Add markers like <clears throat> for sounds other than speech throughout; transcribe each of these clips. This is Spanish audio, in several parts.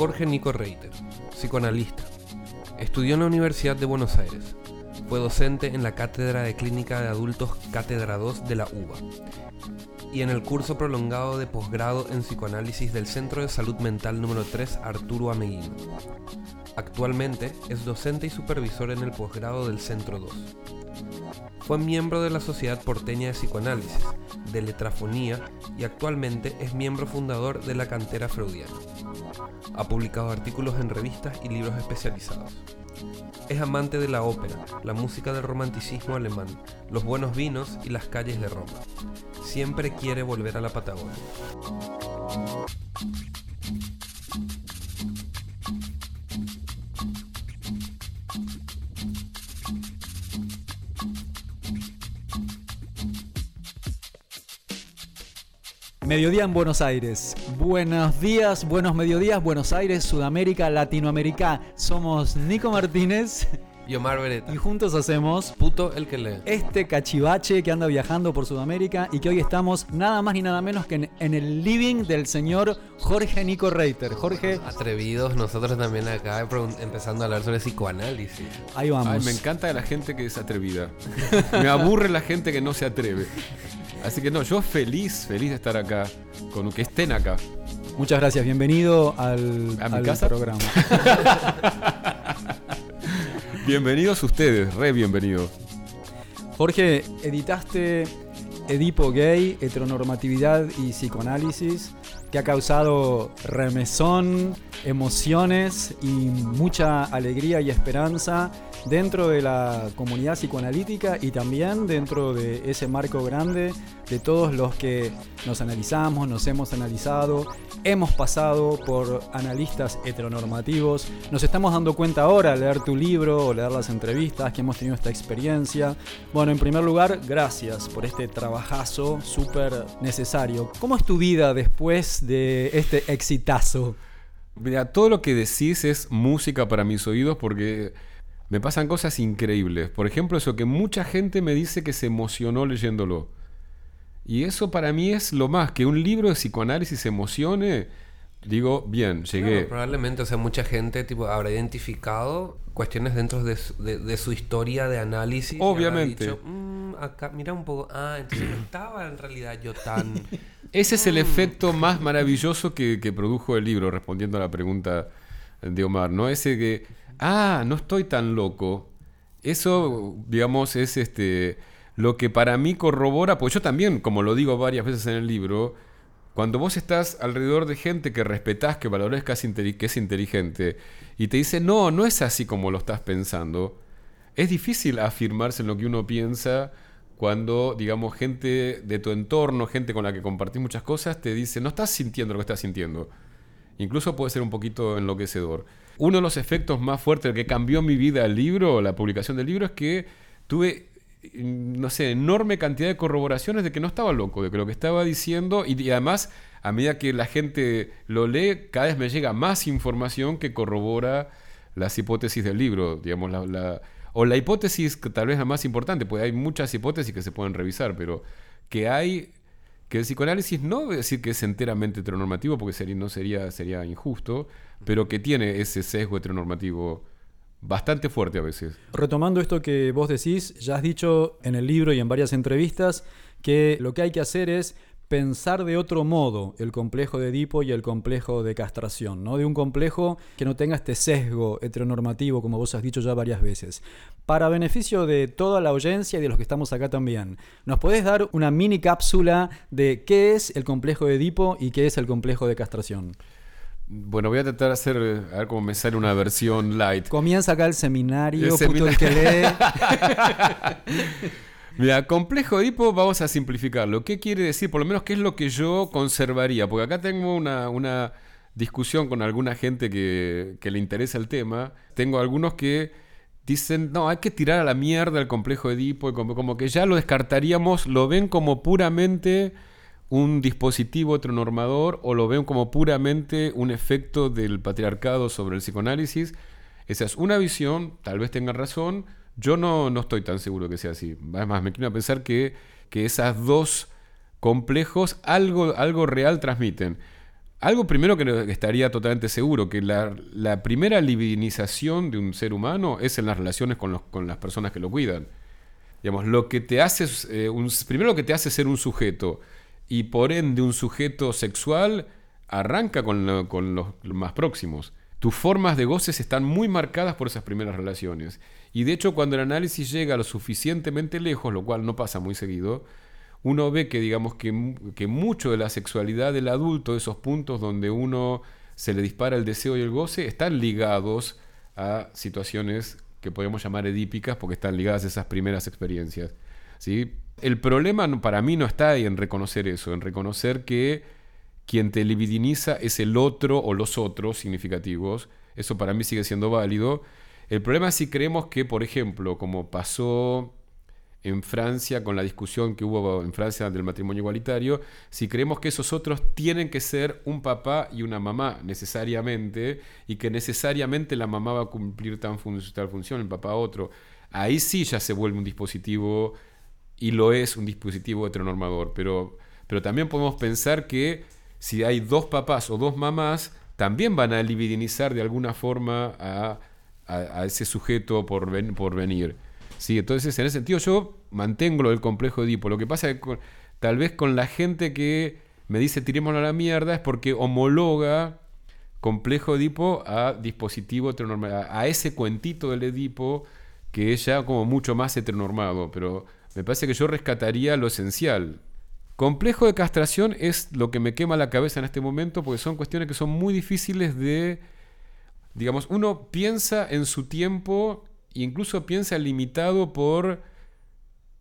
Jorge Nico Reiter, psicoanalista. Estudió en la Universidad de Buenos Aires. Fue docente en la Cátedra de Clínica de Adultos Cátedra 2 de la UBA y en el curso prolongado de posgrado en psicoanálisis del Centro de Salud Mental número 3 Arturo Ameguino. Actualmente es docente y supervisor en el posgrado del Centro 2. Fue miembro de la Sociedad Porteña de Psicoanálisis, de Letrafonía y actualmente es miembro fundador de la Cantera Freudiana. Ha publicado artículos en revistas y libros especializados. Es amante de la ópera, la música del romanticismo alemán, los buenos vinos y las calles de Roma. Siempre quiere volver a la Patagonia. Mediodía en Buenos Aires. Buenos días, buenos mediodías, Buenos Aires, Sudamérica, Latinoamérica. Somos Nico Martínez y Omar Beretta. y juntos hacemos Puto el que lee. este cachivache que anda viajando por Sudamérica y que hoy estamos nada más ni nada menos que en, en el living del señor Jorge Nico Reiter. Jorge, Atrevidos, nosotros también acá empezando a hablar sobre psicoanálisis. ahí vamos. Ay, me encanta la gente que es atrevida. <laughs> me aburre la gente que no se atreve. Así que no, yo feliz, feliz de estar acá, con que estén acá. Muchas gracias, bienvenido al, ¿A mi al casa? programa. <laughs> Bienvenidos ustedes, re bienvenidos. Jorge, editaste Edipo Gay, Heteronormatividad y Psicoanálisis, que ha causado remesón, emociones y mucha alegría y esperanza dentro de la comunidad psicoanalítica y también dentro de ese marco grande de todos los que nos analizamos, nos hemos analizado, hemos pasado por analistas heteronormativos, nos estamos dando cuenta ahora al leer tu libro o leer las entrevistas que hemos tenido esta experiencia. Bueno, en primer lugar, gracias por este trabajazo súper necesario. ¿Cómo es tu vida después de este exitazo? Mira, todo lo que decís es música para mis oídos porque me pasan cosas increíbles. Por ejemplo, eso que mucha gente me dice que se emocionó leyéndolo. Y eso para mí es lo más, que un libro de psicoanálisis emocione. Digo, bien, llegué. Claro, probablemente, o sea, mucha gente tipo, habrá identificado cuestiones dentro de su, de, de su historia de análisis. y habrá Obviamente. dicho, "Mm, acá, mira un poco, ah, entonces no estaba en realidad yo tan... <laughs> Ese es el efecto más maravilloso que, que produjo el libro, respondiendo a la pregunta de Omar, ¿no? Ese que, ah, no estoy tan loco. Eso, digamos, es este lo que para mí corrobora, pues yo también, como lo digo varias veces en el libro, cuando vos estás alrededor de gente que respetás, que valorás que es, inteligente, y te dice, no, no es así como lo estás pensando, es difícil afirmarse en lo que uno piensa cuando, digamos, gente de tu entorno, gente con la que compartís muchas cosas, te dice, no estás sintiendo lo que estás sintiendo. Incluso puede ser un poquito enloquecedor. Uno de los efectos más fuertes que cambió mi vida el libro, la publicación del libro, es que tuve, no sé, enorme cantidad de corroboraciones de que no estaba loco, de que lo que estaba diciendo, y, además, a medida que la gente lo lee, cada vez me llega más información que corrobora las hipótesis del libro, digamos, la, la- o la hipótesis que tal vez la más importante, porque hay muchas hipótesis que se pueden revisar, pero que hay que el psicoanálisis no voy a decir que es enteramente heteronormativo, porque sería, no sería, sería injusto, pero que tiene ese sesgo heteronormativo bastante fuerte a veces. Retomando esto que vos decís, ya has dicho en el libro y en varias entrevistas que lo que hay que hacer es pensar de otro modo el complejo de Edipo y el complejo de castración, ¿no? De un complejo que no tenga este sesgo heteronormativo, como vos has dicho ya varias veces. Para beneficio de toda la audiencia y de los que estamos acá también, ¿nos podés dar una mini cápsula de qué es el complejo de Edipo y qué es el complejo de castración? Bueno, voy a tratar de hacer, a ver cómo me sale una versión light. Comienza acá el seminario, El puto el que lee. <laughs> Mira, complejo Edipo vamos a simplificarlo. ¿Qué quiere decir? Por lo menos, ¿qué es lo que yo conservaría? Porque acá tengo una, una discusión con alguna gente que, que le interesa el tema. Tengo algunos que dicen, no, hay que tirar a la mierda el complejo Edipo, como, como que ya lo descartaríamos, lo ven como puramente un dispositivo heteronormador o lo ven como puramente un efecto del patriarcado sobre el psicoanálisis. Esa es una visión, tal vez tengan razón. Yo no, no estoy tan seguro que sea así. Además, me quiero pensar que que esas dos complejos algo, algo real transmiten. Algo primero que estaría totalmente seguro, que la, primera libidinización de un ser humano es en las relaciones con, los, con las personas que lo cuidan. Digamos, lo que te eh, primero lo que te hace ser un sujeto y por ende un sujeto sexual arranca con, los más próximos. Tus formas de goces están muy marcadas por esas primeras relaciones. Y de hecho cuando el análisis llega lo suficientemente lejos, lo cual no pasa muy seguido, uno ve que digamos que, que mucho de la sexualidad del adulto, esos puntos donde uno se le dispara el deseo y el goce, están ligados a situaciones que podemos llamar edípicas porque están ligadas a esas primeras experiencias. ¿sí? El problema para mí no está ahí en reconocer eso, en reconocer que quien te libidiniza es el otro o los otros significativos. Eso para mí sigue siendo válido. El problema es si creemos que, por ejemplo, como pasó en Francia con la discusión que hubo en Francia del matrimonio igualitario, si creemos que esos otros tienen que ser un papá y una mamá necesariamente, y que necesariamente la mamá va a cumplir tal función, el papá otro, ahí sí ya se vuelve un dispositivo, y lo es un dispositivo heteronormador, pero, pero también podemos pensar que si hay dos papás o dos mamás, también van a libidinizar de alguna forma a, ese sujeto por, por venir. Sí, entonces en ese sentido yo mantengo lo del complejo Edipo. Lo que pasa es que tal vez con la gente que me dice tirémoslo a la mierda es porque homologa complejo Edipo a dispositivo heteronormado, a ese cuentito del Edipo que es ya como mucho más heteronormado, pero me parece que yo rescataría lo esencial. Complejo de castración es lo que me quema la cabeza en este momento porque son cuestiones que son muy difíciles de, digamos, uno piensa en su tiempo incluso piensa limitado por,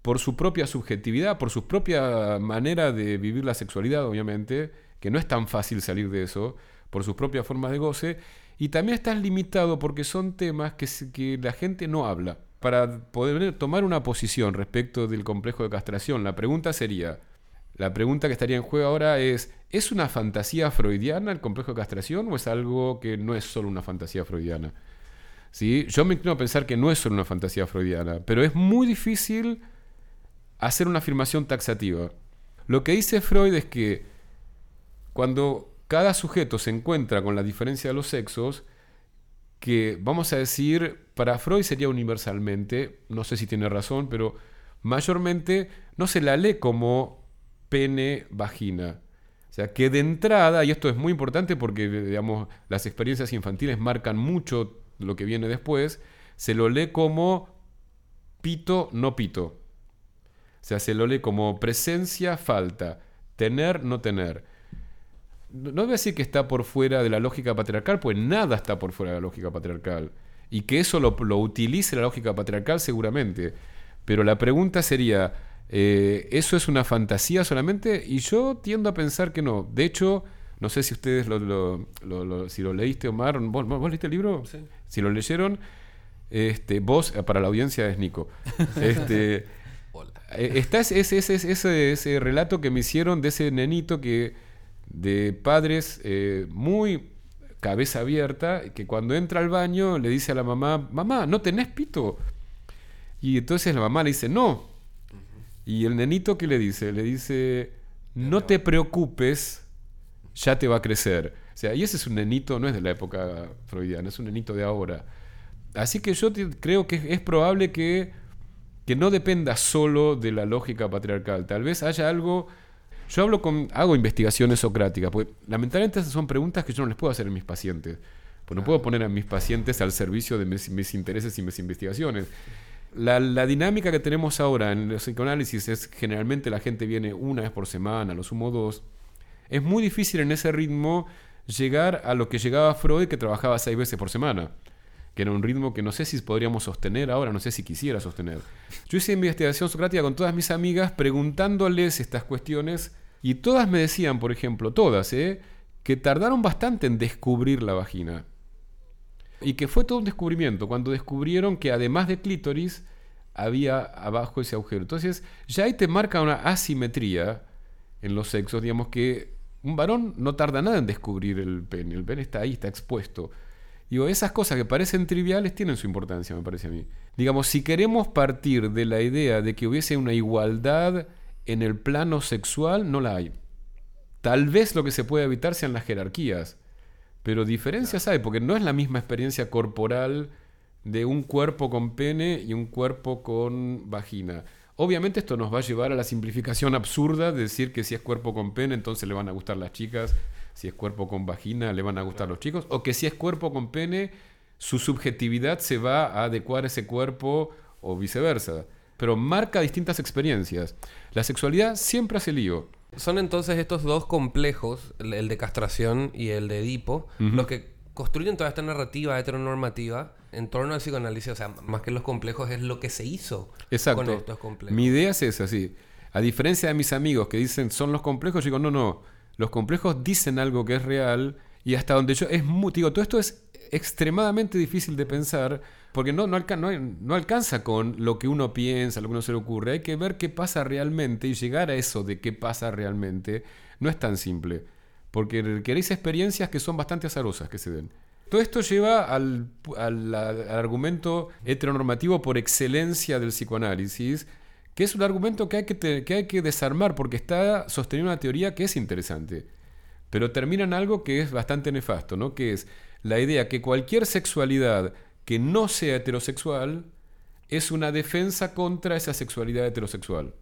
por su propia subjetividad, por su propia manera de vivir la sexualidad, obviamente, que no es tan fácil salir de eso, por sus propias formas de goce, y también estás limitado porque son temas que, que la gente no habla. Para poder tomar una posición respecto del complejo de castración, la pregunta sería, la pregunta que estaría en juego ahora es, ¿es una fantasía freudiana el complejo de castración o es algo que no es solo una fantasía freudiana? ¿sí? Yo me inclino a pensar que no es solo una fantasía freudiana, pero es muy difícil hacer una afirmación taxativa. Lo que dice Freud es que cuando cada sujeto se encuentra con la diferencia de los sexos, que vamos a decir, para Freud sería universalmente, no sé si tiene razón, pero mayormente no se la lee como pene-vagina. O sea, que de entrada, y esto es muy importante porque digamos, las experiencias infantiles marcan mucho lo que viene después, se lo lee como pito, no pito. O sea, se lo lee como presencia, falta, tener, no tener. No voy a decir que está por fuera de la lógica patriarcal, pues nada está por fuera de la lógica patriarcal. Y que eso lo, utilice la lógica patriarcal seguramente. Pero la pregunta sería, eh, ¿eso es una fantasía solamente? Y yo tiendo a pensar que no. De hecho, no sé si ustedes lo, si lo leíste, Omar. ¿Vos, ¿Vos, leíste el libro? Sí. Si lo leyeron, este, vos, eh, para la audiencia es Nico. <laughs> Este, Hola. Eh, está ese, ese, ese, ese, relato que me hicieron de ese nenito que de padres eh, muy cabeza abierta, que cuando entra al baño le dice a la mamá, mamá, ¿no tenés pito? Y entonces la mamá le dice, no. Y el nenito, ¿qué le dice? Le dice, no te preocupes, ya te va a crecer. O sea, y ese es un nenito, no es de la época freudiana, es un nenito de ahora. Así que yo creo que es probable que, que no dependa solo de la lógica patriarcal. Tal vez haya algo... Yo hablo con, hago investigaciones socráticas, porque lamentablemente esas son preguntas que yo no les puedo hacer a mis pacientes. Pues no puedo poner a mis pacientes al servicio de mis, intereses y mis investigaciones. La, la, dinámica que tenemos ahora en los psicoanálisis es generalmente la gente viene una vez por semana, lo sumo dos. Es muy difícil en ese ritmo llegar a lo que llegaba Freud, que trabajaba seis veces por semana, que era un ritmo que no sé si podríamos sostener ahora, no sé si quisiera sostener. Yo hice investigación socrática con todas mis amigas preguntándoles estas cuestiones y todas me decían, por ejemplo, todas, ¿eh? que tardaron bastante en descubrir la vagina. Y que fue todo un descubrimiento, cuando descubrieron que además de clítoris, había abajo ese agujero. Entonces, ya ahí te marca una asimetría en los sexos, digamos que un varón no tarda nada en descubrir el pene. El pene está ahí, está expuesto. Digo, esas cosas que parecen triviales tienen su importancia, me parece a mí. Digamos, si queremos partir de la idea de que hubiese una igualdad en el plano sexual no la hay. Tal vez lo que se puede evitar sean las jerarquías, pero diferencias hay, porque no es la misma experiencia corporal de un cuerpo con pene y un cuerpo con vagina. Obviamente esto nos va a llevar a la simplificación absurda de decir que si es cuerpo con pene entonces le van a gustar las chicas, si es cuerpo con vagina le van a gustar los chicos, o que si es cuerpo con pene su subjetividad se va a adecuar a ese cuerpo o viceversa. Pero marca distintas experiencias. La sexualidad siempre hace lío. Son entonces estos dos complejos, el, de castración y el de Edipo, los que construyen toda esta narrativa heteronormativa en torno al psicoanálisis. O sea, más que los complejos es lo que se hizo Exacto. con estos complejos. Mi idea es esa, sí. A diferencia de mis amigos que dicen son los complejos, yo digo, no, no. Los complejos dicen algo que es real y hasta donde yo. Es muy, digo, todo esto es extremadamente difícil de pensar porque no, no, no, no alcanza con lo que uno piensa, lo que uno se le ocurre. Hay que ver qué pasa realmente y llegar a eso de qué pasa realmente no es tan simple. Porque queréis experiencias que son bastante azarosas que se den. Todo esto lleva al, al- argumento heteronormativo por excelencia del psicoanálisis, que es un argumento que hay que, que hay que desarmar porque está sosteniendo una teoría que es interesante, pero termina en algo que es bastante nefasto, ¿no? que es la idea que cualquier sexualidad que no sea heterosexual es una defensa contra esa sexualidad heterosexual.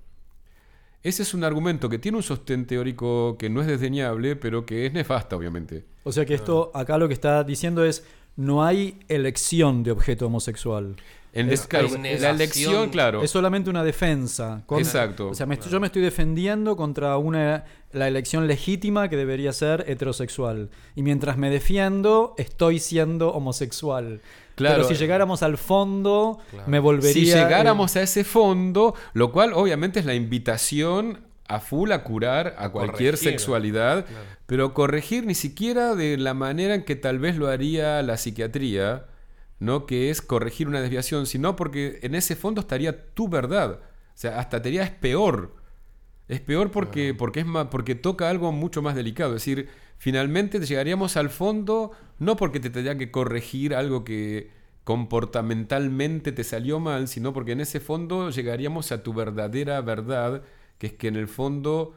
Ese es un argumento que tiene un sostén teórico que no es desdeñable, pero que es nefasta, obviamente. O sea que esto acá lo que está diciendo es no hay elección de objeto homosexual. En Es- es la elección, claro. Es solamente una defensa. con- Exacto. O sea, me estoy- yo me estoy defendiendo contra una, la elección legítima que debería ser heterosexual. Y mientras me defiendo, estoy siendo homosexual. Claro. Pero si llegáramos al fondo, Claro. me volvería... Si llegáramos a ese fondo, lo cual obviamente es la invitación a full a curar a cualquier corregir. sexualidad, Claro. pero corregir ni siquiera de la manera en que tal vez lo haría la psiquiatría, ¿no? Que es corregir una desviación, sino porque en ese fondo estaría tu verdad. O sea, hasta te diría es peor. Es peor porque, porque, es más, porque toca algo mucho más delicado. Es decir, finalmente llegaríamos al fondo no porque te tendría que corregir algo que comportamentalmente te salió mal, sino porque en ese fondo llegaríamos a tu verdadera verdad, que es que en el fondo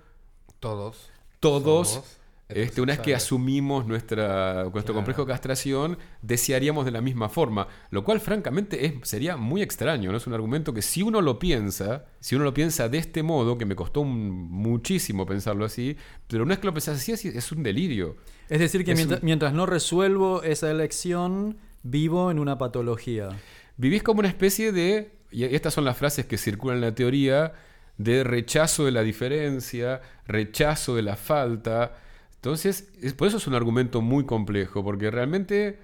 Todos. todos, somos este, una vez que asumimos nuestra, nuestro Claro. complejo de castración, desearíamos de la misma forma. Lo cual, francamente, es, sería muy extraño. ¿no? Es un argumento que si uno lo piensa, si uno lo piensa de este modo, que me costó un- muchísimo pensarlo así, pero una vez que lo pensás así, es, es un delirio. Es decir, que Es mientras, un- mientras no resuelvo esa elección, vivo en una patología. Vivís como una especie de, y estas son las frases que circulan en la teoría, de rechazo de la diferencia, rechazo de la falta. Entonces, es- por eso es un argumento muy complejo, porque realmente,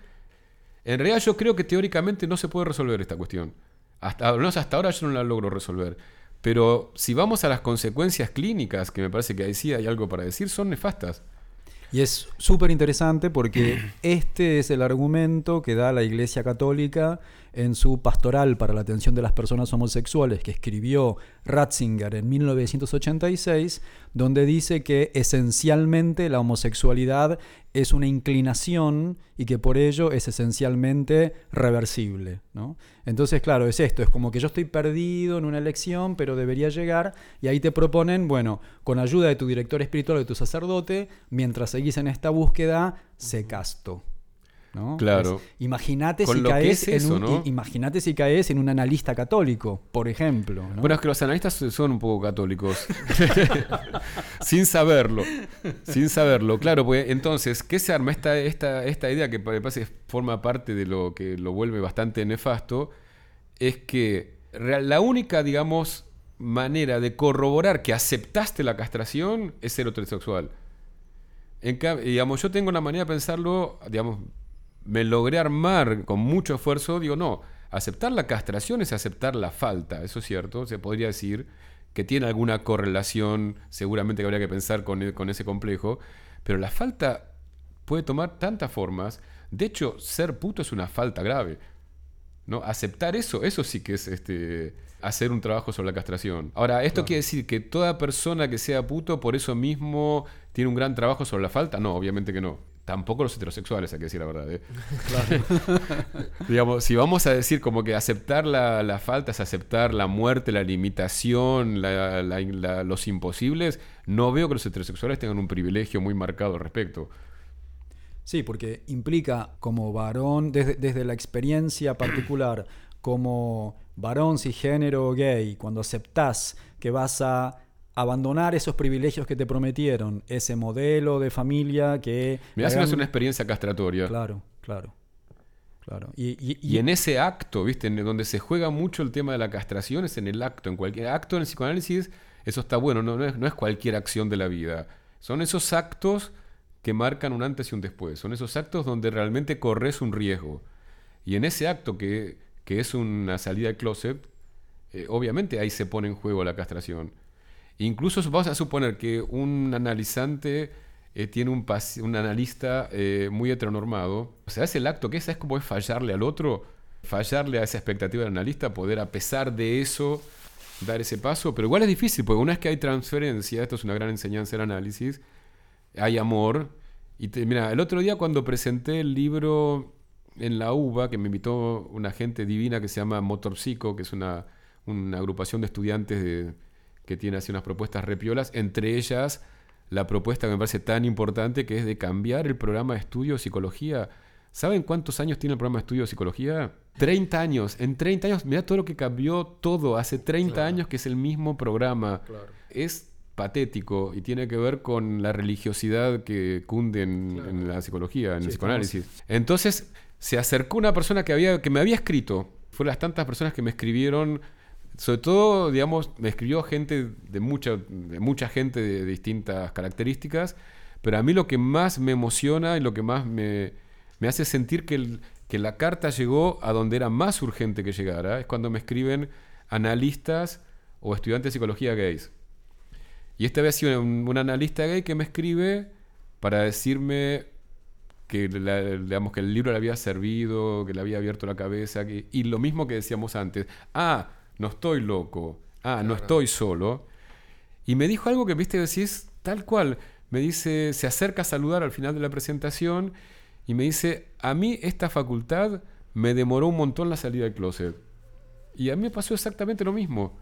en realidad yo creo que teóricamente no se puede resolver esta cuestión. Hasta, al menos hasta ahora yo no la logro resolver. Pero si vamos a las consecuencias clínicas, que me parece que ahí sí hay algo para decir, son nefastas. Y es súper interesante porque <clears throat> este es el argumento que da la Iglesia Católica en su pastoral para la atención de las personas homosexuales que escribió Ratzinger en 1986, donde dice que esencialmente la homosexualidad es una inclinación y que por ello es esencialmente reversible. ¿no? Entonces, claro, es esto, es como que yo estoy perdido en una elección, pero debería llegar, y ahí te proponen, bueno, con ayuda de tu director espiritual o de tu sacerdote, mientras seguís en esta búsqueda, sé casto. ¿No? Claro. Imagínate si caes es en un, imagínate si caes en un analista católico, por ejemplo. ¿no? Bueno, es que los analistas son un poco católicos. <laughs> sin saberlo. Sin saberlo. Claro, pues entonces, ¿qué se arma? Esta, esta, esta idea que me parece forma parte de lo que lo vuelve bastante nefasto, es que la única, digamos, manera de corroborar que aceptaste la castración es ser heterosexual. En digamos, yo tengo una manera de pensarlo, digamos, me logré armar con mucho esfuerzo, digo, no, aceptar la castración es aceptar la falta, eso es cierto, se podría decir que tiene alguna correlación, seguramente que habría que pensar con, e- con ese complejo, pero la falta puede tomar tantas formas, de hecho, ser puto es una falta grave. ¿no? Aceptar eso, eso sí que es este, hacer un trabajo sobre la castración. Ahora, ¿esto quiere decir que toda persona que sea puto por eso mismo tiene un gran trabajo sobre la falta? No, obviamente que no. Tampoco los heterosexuales, hay que decir la verdad. ¿eh? <laughs> <laughs> Digamos, si vamos a decir como que aceptar la, la falta es aceptar la muerte, la limitación, la- la- la- los imposibles, no veo que los heterosexuales tengan un privilegio muy marcado al respecto. Sí, porque implica como varón, desde, desde la experiencia <clears throat> particular, como varón cisgénero gay, cuando aceptás que vas a abandonar esos privilegios que te prometieron, ese modelo de familia que... Mirá la si no es una experiencia castratoria. Claro, claro. Claro. Y, y- Y en ese acto, ¿viste? En donde se juega mucho el tema de la castración es en el acto. En cualquier acto en el psicoanálisis, eso está bueno, no, no es, no es cualquier acción de la vida. Son esos actos que marcan un antes y un después. Son esos actos donde realmente corres un riesgo. Y en ese acto que, que es una salida del closet, eh, obviamente ahí se pone en juego la castración. Incluso vamos a suponer que un analizante eh, tiene un, un analista eh, muy heteronormado. O sea, es el acto que es, es como es fallarle al otro, fallarle a esa expectativa del analista, poder a pesar de eso dar ese paso. Pero igual es difícil, porque una vez que hay transferencia, esto es una gran enseñanza del análisis, hay amor. Y te- mira, el otro día cuando presenté el libro en la UBA, que me invitó una gente divina que se llama Motor Psico, que es una, una agrupación de estudiantes de- que tiene así unas propuestas repiolas, entre ellas la propuesta que me parece tan importante, que es de cambiar el programa de estudio de psicología. ¿Saben cuántos años tiene el programa de estudio de psicología? 30 años. En 30 años, mira todo lo que cambió todo. Hace 30 Claro. años que es el mismo programa. Es patético y tiene que ver con la religiosidad que cunde en, Claro. en la psicología, en Sí, el psicoanálisis. Entonces se acercó una persona que, había, que me había escrito. Fue las tantas personas que me escribieron. Sobre todo, digamos, me escribió gente de mucha, de mucha gente de distintas características. Pero a mí lo que más me emociona y lo que más me, me hace sentir que, que la carta llegó a donde era más urgente que llegara es cuando me escriben analistas o estudiantes de psicología gays. Y este había sido un, analista gay que me escribe para decirme que, digamos, que el libro le había servido, que le había abierto la cabeza, y lo mismo que decíamos antes. Ah, no estoy loco. Ah, no estoy solo. Y me dijo algo que, viste, decís tal cual. Me dice, se acerca a saludar al final de la presentación y me dice, a mí esta facultad me demoró un montón la salida del closet. Y a mí me pasó exactamente lo mismo.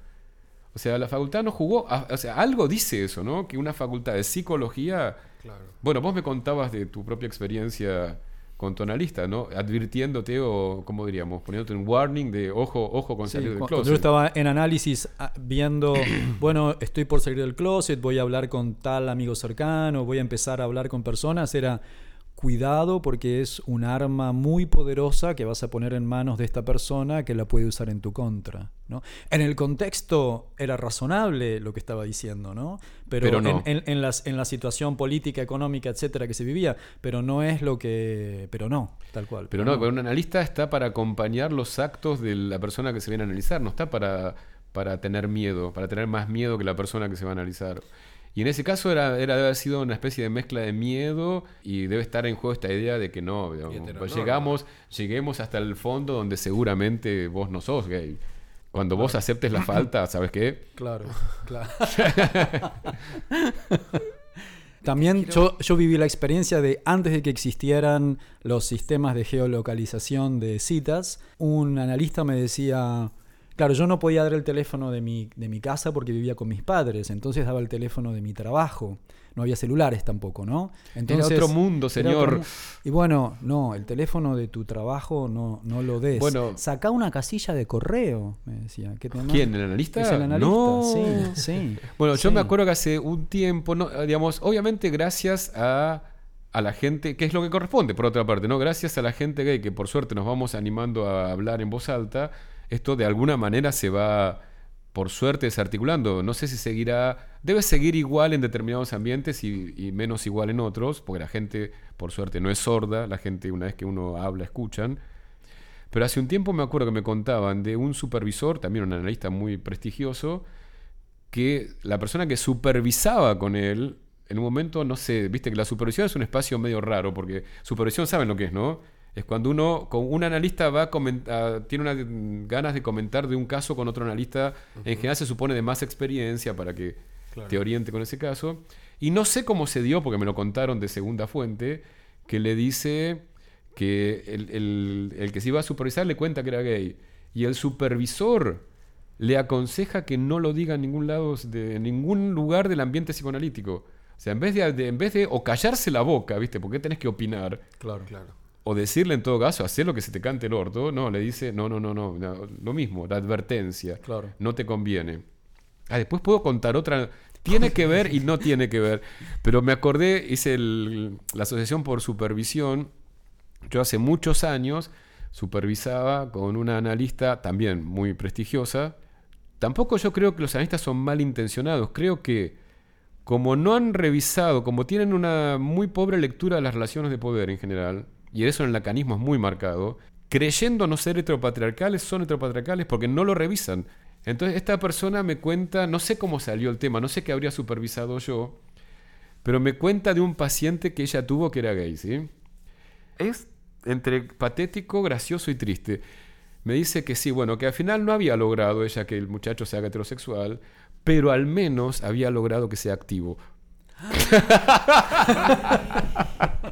O sea, la facultad no jugó, o sea, algo dice eso, ¿no? Que una facultad de psicología Claro. bueno, vos me contabas de tu propia experiencia con tu analista, ¿no? Advirtiéndote o, ¿cómo diríamos? Poniéndote un warning de ojo, ojo con Sí, salir del cu- closet. cuando yo estaba en análisis ah, viendo, <clears throat> bueno, estoy por salir del closet, voy a hablar con tal amigo cercano, voy a empezar a hablar con personas, era cuidado porque es un arma muy poderosa que vas a poner en manos de esta persona que la puede usar en tu contra. ¿no? En el contexto era razonable lo que estaba diciendo, ¿no? Pero, Pero no. En, en- en las- en la situación política, económica, etcétera, que se vivía, pero no es lo que. Pero no, tal cual. Pero no, pero un analista está para acompañar los actos de la persona que se viene a analizar, no está para, para tener miedo, para tener más miedo que la persona que se va a analizar. Y en ese caso era, era debe haber sido una especie de mezcla de miedo y debe estar en juego esta idea de que no, digamos, pues llegamos, lleguemos hasta el fondo donde seguramente vos no sos gay. Cuando vos aceptes la falta, ¿sabes qué? Claro, <laughs> claro. <laughs> También yo, yo viví la experiencia de antes de que existieran los sistemas de geolocalización de citas, un analista me decía, claro, yo no podía dar el teléfono de mi, de mi casa porque vivía con mis padres, entonces daba el teléfono de mi trabajo. No había celulares tampoco, ¿no? Era otro mundo, otro señor. mu- y bueno, no, el teléfono de tu trabajo no, no lo des. Bueno. Saca una casilla de correo, me decía. ¿Quién? ¿El analista? Es el analista, No. sí, sí. <laughs> Bueno, yo me acuerdo que hace un tiempo, no, digamos, obviamente gracias a, a la gente, que es lo que corresponde, por otra parte, ¿no? Gracias a la gente gay, que por suerte nos vamos animando a hablar en voz alta, esto de alguna manera se va, por suerte, desarticulando. No sé si seguirá, debe seguir igual en determinados ambientes y, menos igual en otros, porque la gente, por suerte, no es sorda, la gente una vez que uno habla, escuchan. Pero hace un tiempo me acuerdo que me contaban de un supervisor, también un analista muy prestigioso, que la persona que supervisaba con él, en un momento, no sé, viste que la supervisión es un espacio medio raro, porque supervisión saben lo que es, ¿no? Es cuando uno, con un analista va a comentar, tiene unas ganas de comentar de un caso con otro analista, en general se supone de más experiencia para que Claro. te oriente con ese caso. Y no sé cómo se dio, porque me lo contaron de segunda fuente, que le dice que el, el- el que se iba a supervisar le cuenta que era gay. Y el supervisor le aconseja que no lo diga en ningún lado, de, en ningún lugar del ambiente psicoanalítico. O sea, en vez de, de- en vez de o callarse la boca, ¿viste? ¿Por qué tenés que opinar? Claro. Claro. O decirle en todo caso, hacer lo que se te cante el orto. No, le dice, no, no, no, no, no, lo mismo, la advertencia. Claro. No te conviene. Ah, después puedo contar otra. Tiene que ver y no tiene que ver. Pero me acordé, hice el- la asociación por supervisión. Yo hace muchos años supervisaba con una analista también muy prestigiosa. Tampoco yo creo que los analistas son malintencionados. Creo que como no han revisado, como tienen una muy pobre lectura de las relaciones de poder en general, y eso en el lacanismo es muy marcado, creyendo no ser heteropatriarcales, son heteropatriarcales porque no lo revisan. Entonces esta persona me cuenta, no sé cómo salió el tema, no sé qué habría supervisado yo, pero me cuenta de un paciente que ella tuvo que era gay, ¿sí? Es entre patético, gracioso y triste. Me dice que sí, bueno, que al final no había logrado ella que el muchacho se haga heterosexual, pero al menos había logrado que sea activo. <laughs>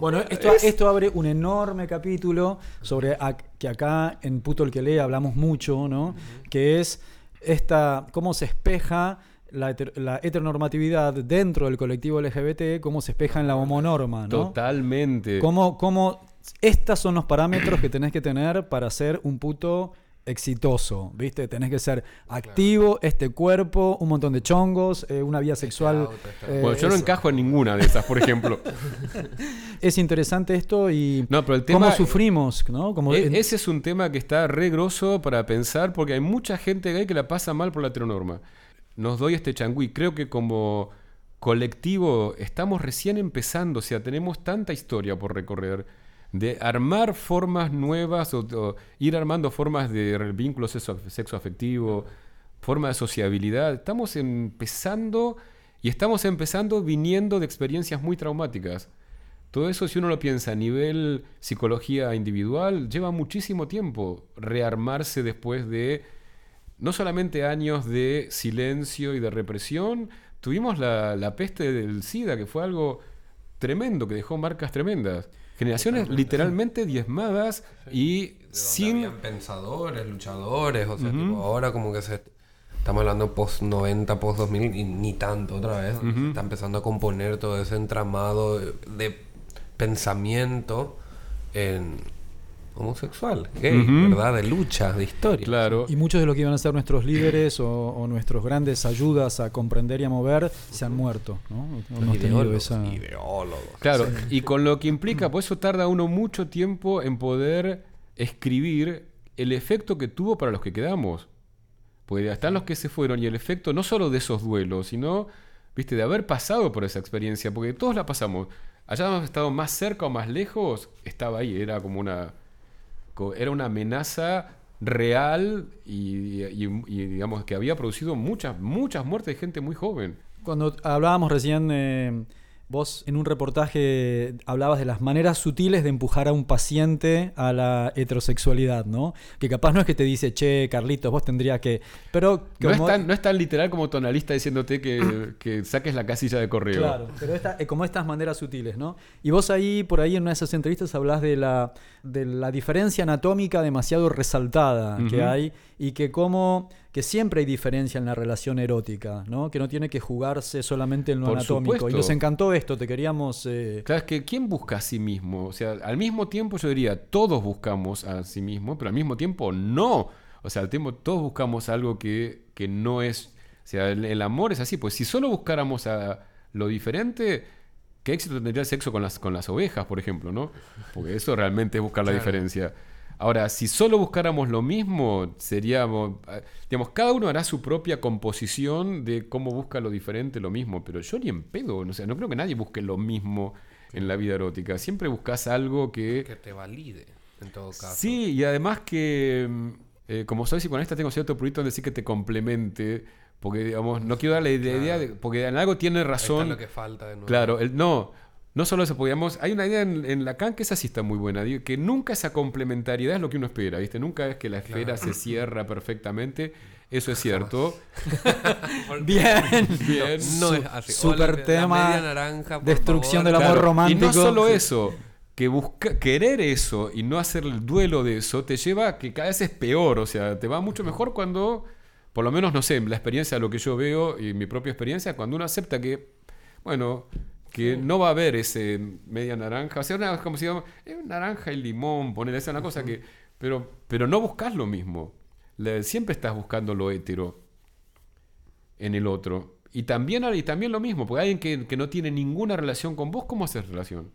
Bueno, esto, esto abre un enorme capítulo sobre que acá en Puto el que lee hablamos mucho, ¿no? Que es esta cómo se espeja la, heter- la heteronormatividad dentro del colectivo LGBT, cómo se espeja en la homonorma, ¿no? Totalmente. Cómo, cómo estos son los parámetros que tenés que tener para ser un puto exitoso, ¿viste? Tenés que ser activo, este cuerpo, un montón de chongos, eh, una vida sexual. eh, Bueno, yo no encajo en ninguna de esas, por ejemplo. <laughs> es interesante esto y No, pero el cómo sufrimos, ¿no? Como E- ese es un tema que está re grosso para pensar porque hay mucha gente gay que la pasa mal por la heteronorma. Nos doy este changüí. Creo que como colectivo estamos recién empezando, o sea, tenemos tanta historia por recorrer de armar formas nuevas o, ir armando formas de re- vínculos sexo, sexo afectivo, forma de sociabilidad. Estamos empezando y estamos empezando viniendo de experiencias muy traumáticas. Todo eso, si uno lo piensa a nivel psicología individual, lleva muchísimo tiempo rearmarse después de no solamente años de silencio y de represión, tuvimos la, la peste del SIDA, que fue algo tremendo, que dejó marcas tremendas. Generaciones literalmente diezmadas y sin... habían pensadores, luchadores, o sea, tipo, ahora como que se... Estamos hablando post 90, post 2000 y ni tanto otra vez. Está empezando a componer todo ese entramado de pensamiento en homosexual, gay. ¿verdad? De lucha, de historia. Claro. Y muchos de los que iban a ser nuestros líderes o, o nuestros grandes ayudas a comprender y a mover se han muerto, ¿no? Hemos tenido ideólogos, esa- ideólogos. Claro, y con lo que implica, por eso tarda uno mucho tiempo en poder escribir el efecto que tuvo para los que quedamos. Porque ya están los que se fueron y el efecto no solo de esos duelos, sino, viste, de haber pasado por esa experiencia, porque todos la pasamos. Allá hemos estado más cerca o más lejos, estaba ahí, era como una, era una amenaza real y, digamos que había producido muchas, muchas muertes de gente muy joven. Cuando hablábamos recién, eh, vos en un reportaje hablabas de las maneras sutiles de empujar a un paciente a la heterosexualidad, ¿no? Que capaz no es que te dice, che, Carlitos, vos tendrías que... Pero No es, tan, no es tan literal como tonalista diciéndote que, que saques la casilla de correo. Claro, pero esta- eh, como estas maneras sutiles, ¿no? Y vos ahí, por ahí en una de esas entrevistas hablás de la, de la diferencia anatómica demasiado resaltada que hay y que como que siempre hay diferencia en la relación erótica, ¿no? Que no tiene que jugarse solamente en lo Por anatómico. supuesto. Y nos encantó esto, te queríamos... eh, Claro, es que ¿quién busca a sí mismo? O sea, al mismo tiempo yo diría, todos buscamos a sí mismo, pero al mismo tiempo no. O sea, al tiempo todos buscamos algo que, que no es... O sea, el, el amor es así, pues si solo buscáramos a lo diferente, ¿qué éxito tendría el sexo con las, con las ovejas, por ejemplo, no? Porque eso realmente es buscar la diferencia. Ahora, si solo buscáramos lo mismo, seríamos, ah, digamos, cada uno hará su propia composición de cómo busca lo diferente, lo mismo, pero yo ni en pedo, o sea, no creo que nadie busque lo mismo en la vida erótica. Siempre buscas algo que... Que te valide, en todo caso. Sí, y además que, mm, eh, como soy psicoanalista, tengo cierto prurito en decir que te complemente, porque, digamos, no quiero darle la idea de... Porque en algo tiene Ahí está razón. lo que falta de nuevo. Claro, el, no, no solo eso, porque digamos, hay una idea en, en Lacan que esa sí está muy buena, que nunca esa complementariedad es lo que uno espera, ¿viste? Nunca es que la esfera se cierra perfectamente Eso es cierto. <laughs> Bien. Bien. No es así. Super Hola, la tema, media naranja, por destrucción favor. del amor romántico. Y no solo eso, que busca, querer eso y no hacer el duelo de eso te lleva a que cada vez es peor. O sea, te va mucho mejor cuando, por lo menos, no sé, la experiencia de lo que yo veo y mi propia experiencia, cuando uno acepta que, bueno, que no va a haber ese media naranja. O sea, una, como si digamos, eh, naranja y limón, poner esa una cosa que. Pero, pero no buscas lo mismo. Le- siempre estás buscando lo hétero en el otro. Y también, y también lo mismo, porque alguien que, que no tiene ninguna relación con vos, ¿cómo haces relación?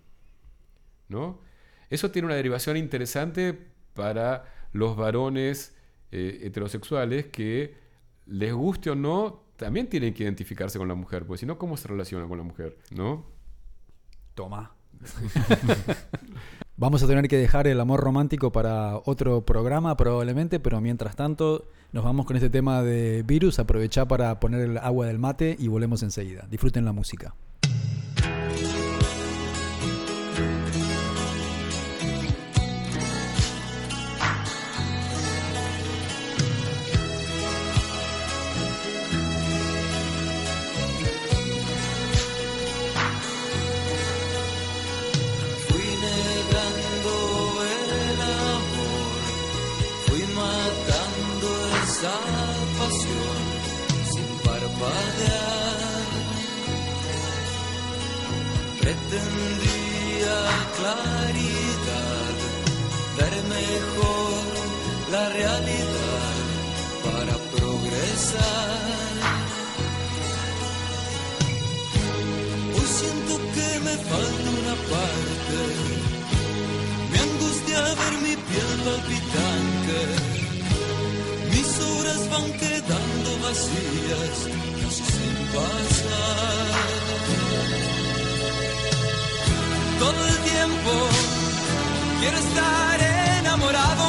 ¿No? Eso tiene una derivación interesante para los varones eh, heterosexuales que, les guste o no, también tienen que identificarse con la mujer, porque si no, ¿cómo se relaciona con la mujer? ¿No? Toma. <laughs> Vamos a tener que dejar el amor romántico para otro programa probablemente, pero mientras tanto nos vamos con este tema de virus. Aprovechá para poner el agua del mate y volvemos enseguida. Disfruten la música. Palpitante. Mis horas van quedando vacías, casi sin pasar. Todo el tiempo quiero estar enamorado.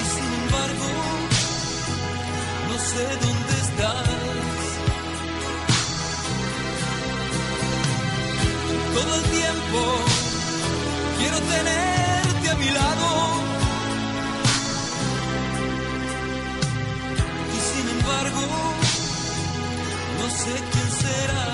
Y sin embargo, no sé dónde quiero tenerte a mi lado. Y sin embargo, no sé quién serás.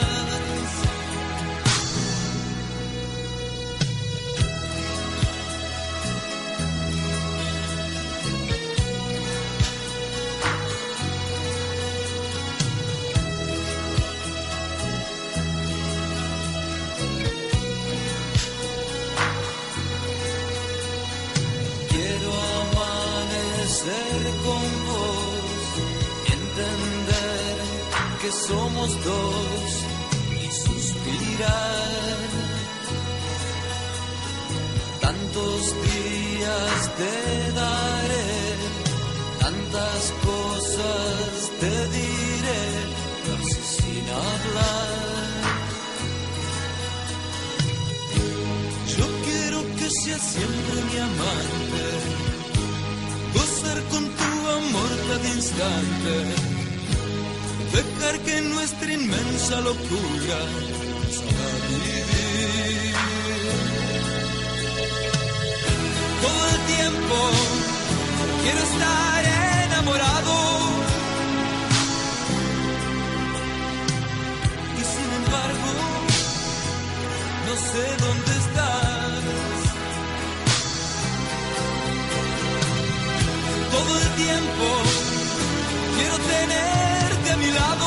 Tenerte a mi lado.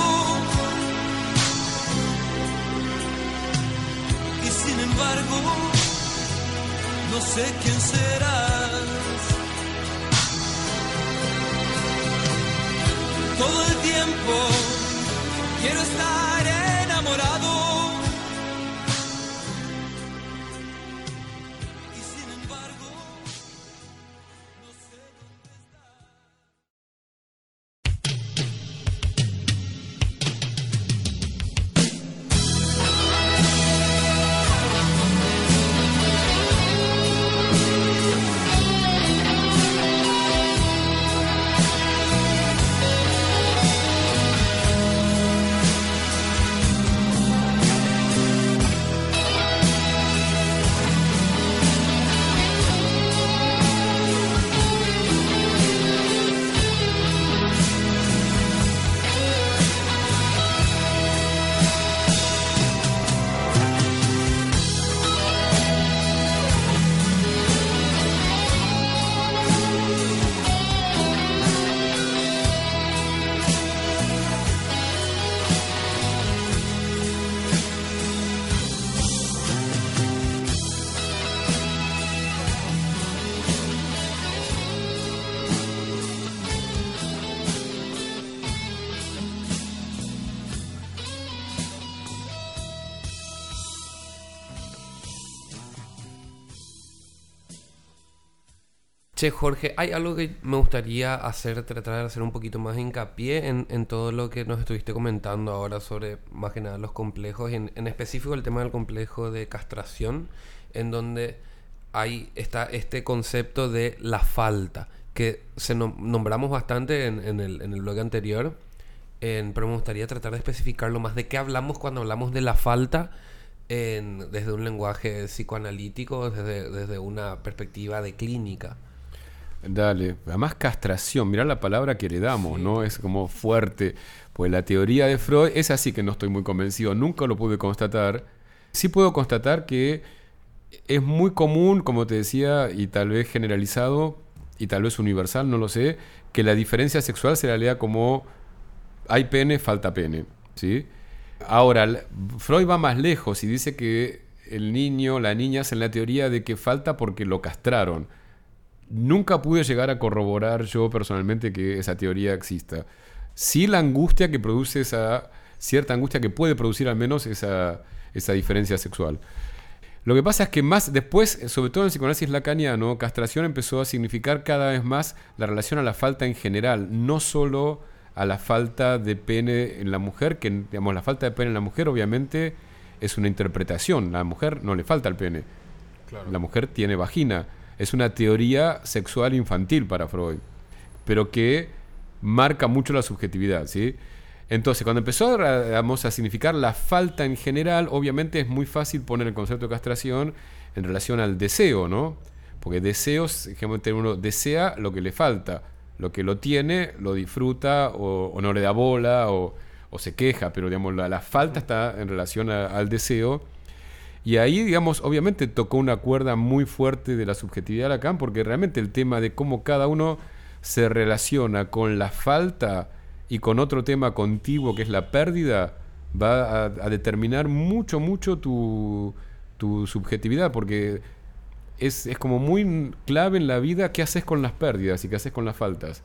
Y sin embargo, no sé quién serás. Todo el tiempo quiero estar. Che, Jorge, hay algo que me gustaría hacer, tratar de hacer un poquito más hincapié en, en todo lo que nos estuviste comentando ahora sobre más que nada los complejos, y en, específico el tema del complejo de castración, en donde hay está este concepto de la falta, que se nom- nombramos bastante en, en el, en el blog anterior, en- pero me gustaría tratar de especificarlo más de qué hablamos cuando hablamos de la falta en- desde un lenguaje psicoanalítico, desde, desde una perspectiva de clínica. Dale, además castración, mirá la palabra que le damos, ¿no? Es como fuerte. Pues la teoría de Freud es así que no estoy muy convencido, nunca lo pude constatar. Sí puedo constatar que es muy común, como te decía, y tal vez generalizado, y tal vez universal, no lo sé, que la diferencia sexual se la lea como hay pene, falta pene, ¿sí? Ahora, Freud va más lejos y dice que el niño, la niña, es en la teoría de que falta porque lo castraron. Nunca pude llegar a corroborar yo personalmente que esa teoría exista. Sí la angustia que produce esa, cierta angustia que puede producir al menos esa, esa diferencia sexual. Lo que pasa es que más después, sobre todo en el psicoanálisis lacaniano, castración empezó a significar cada vez más la relación a la falta en general, no solo a la falta de pene en la mujer, que digamos, la falta de pene en la mujer obviamente es una interpretación, la mujer no le falta el pene, la mujer tiene vagina, es una teoría sexual infantil para Freud, pero que marca mucho la subjetividad, ¿sí? Entonces, cuando empezó a significar la falta en general, obviamente es muy fácil poner el concepto de castración en relación al deseo, ¿no? Porque deseos, uno desea lo que le falta, lo que lo tiene, lo disfruta o, no le da bola o, se queja, pero digamos, la, la falta está en relación al deseo. Y ahí, digamos, obviamente tocó una cuerda muy fuerte de la subjetividad de Lacan, porque realmente el tema de cómo cada uno se relaciona con la falta y con otro tema contiguo que es la pérdida, va a, determinar mucho, mucho tu, tu subjetividad, porque es, es como muy clave en la vida qué haces con las pérdidas y qué haces con las faltas.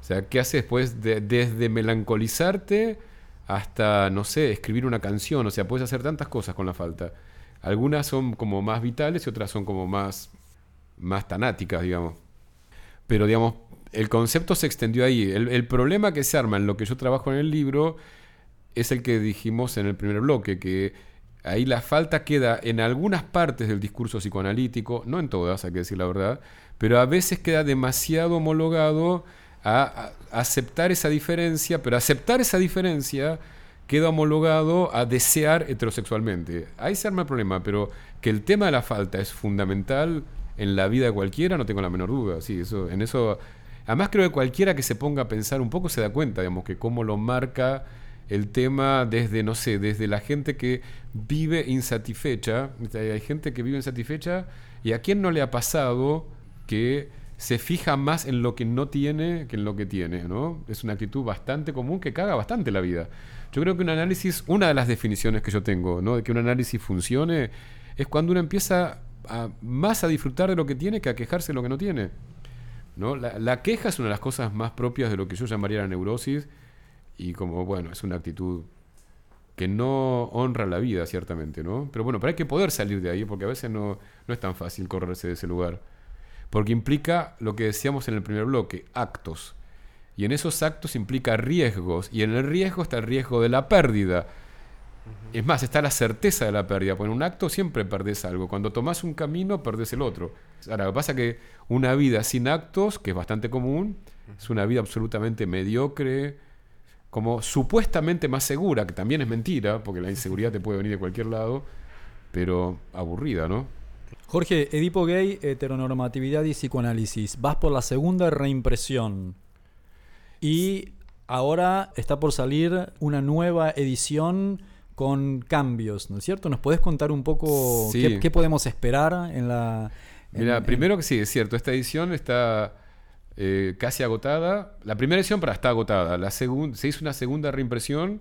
O sea, qué haces pues de- desde melancolizarte hasta, no sé, escribir una canción. O sea, puedes hacer tantas cosas con la falta. Algunas son como más vitales y otras son como más, más tanáticas, digamos. Pero, digamos, el concepto se extendió ahí. El, problema que se arma en lo que yo trabajo en el libro es el que dijimos en el primer bloque, que ahí la falta queda en algunas partes del discurso psicoanalítico, no en todas, hay que decir la verdad, pero a veces queda demasiado homologado a aceptar esa diferencia, pero aceptar esa diferencia queda homologado a desear heterosexualmente. Ahí se arma el problema, pero que el tema de la falta es fundamental en la vida de cualquiera, no tengo la menor duda. Sí, eso, en eso. Además, creo que cualquiera que se ponga a pensar un poco se da cuenta, digamos, que cómo lo marca el tema desde, no sé, desde la gente que vive insatisfecha. Hay gente que vive insatisfecha y a quién no le ha pasado que se fija más en lo que no tiene que en lo que tiene, ¿no? Es una actitud bastante común que caga bastante la vida. Yo creo que un análisis, una de las definiciones que yo tengo, ¿no? De que un análisis funcione, es cuando uno empieza más a disfrutar de lo que tiene que a quejarse de lo que no tiene. ¿no? La, la queja es una de las cosas más propias de lo que yo llamaría la neurosis y como, bueno, es una actitud que no honra la vida, ciertamente, ¿no? Pero bueno, pero hay que poder salir de ahí porque a veces no, no es tan fácil correrse de ese lugar. Porque implica lo que decíamos en el primer bloque, actos. Y en esos actos implica riesgos. Y en el riesgo está el riesgo de la pérdida. Es más, está la certeza de la pérdida. Porque en un acto siempre perdés algo. Cuando tomás un camino, perdés el otro. Ahora, lo que pasa es que una vida sin actos, que es bastante común, es una vida absolutamente mediocre, como supuestamente más segura, que también es mentira, porque la <laughs> inseguridad te puede venir de cualquier lado, pero aburrida, ¿no? Jorge, Edipo Gay, heteronormatividad y psicoanálisis. Vas por la segunda reimpresión. Y ahora está por salir una nueva edición con cambios, ¿no es cierto? ¿Nos podés contar un poco Sí. qué, qué podemos esperar en la... Mira, primero que sí, es cierto, esta edición está eh, casi agotada. La primera edición para está agotada. La se hizo una segunda reimpresión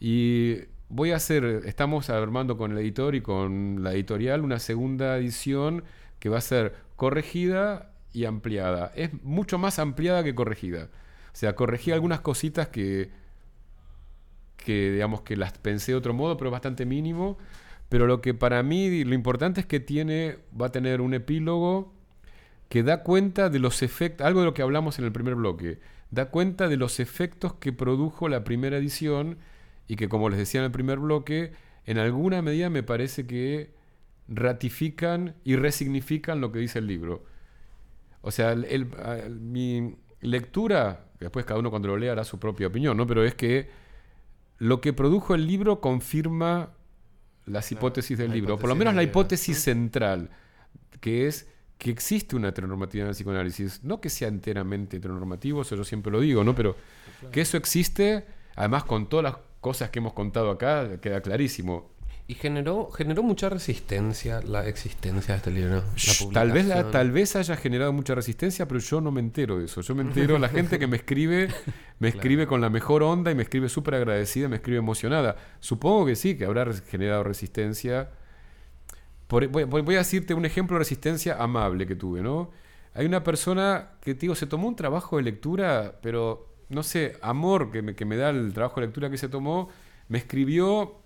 y voy a hacer, estamos armando con el editor y con la editorial una segunda edición que va a ser corregida y ampliada. Es mucho más ampliada que corregida. O sea, corregí algunas cositas que, que digamos que las pensé de otro modo, pero bastante mínimo. Pero lo que para mí lo importante es que tiene, va a tener un epílogo que da cuenta de los efectos, algo de lo que hablamos en el primer bloque, da cuenta de los efectos que produjo la primera edición y que, como les decía en el primer bloque, en alguna medida me parece que ratifican y resignifican lo que dice el libro. O sea, el- mi lectura, después cada uno cuando lo lea hará su propia opinión, ¿no? Pero es que lo que produjo el libro confirma las hipótesis del la libro, por lo hipótesis menos la hipótesis central, que es que existe una heteronormatividad en el psicoanálisis, no que sea enteramente heteronormativo, eso yo siempre lo digo, ¿no? Pero que eso existe, además con todas las cosas que hemos contado acá, queda clarísimo. Y generó, generó mucha resistencia la existencia de este libro. Tal vez, tal vez haya generado mucha resistencia, pero yo no me entero de eso. Yo me entero, la gente que me escribe, <laughs> me escribe con la mejor onda y me escribe súper agradecida, me escribe emocionada. Supongo que sí, que habrá generado resistencia. Por- voy, voy- a decirte un ejemplo de resistencia amable que tuve, ¿no? Hay una persona que, digo, se tomó un trabajo de lectura, pero no sé, amor que me, que me da el trabajo de lectura que se tomó, me escribió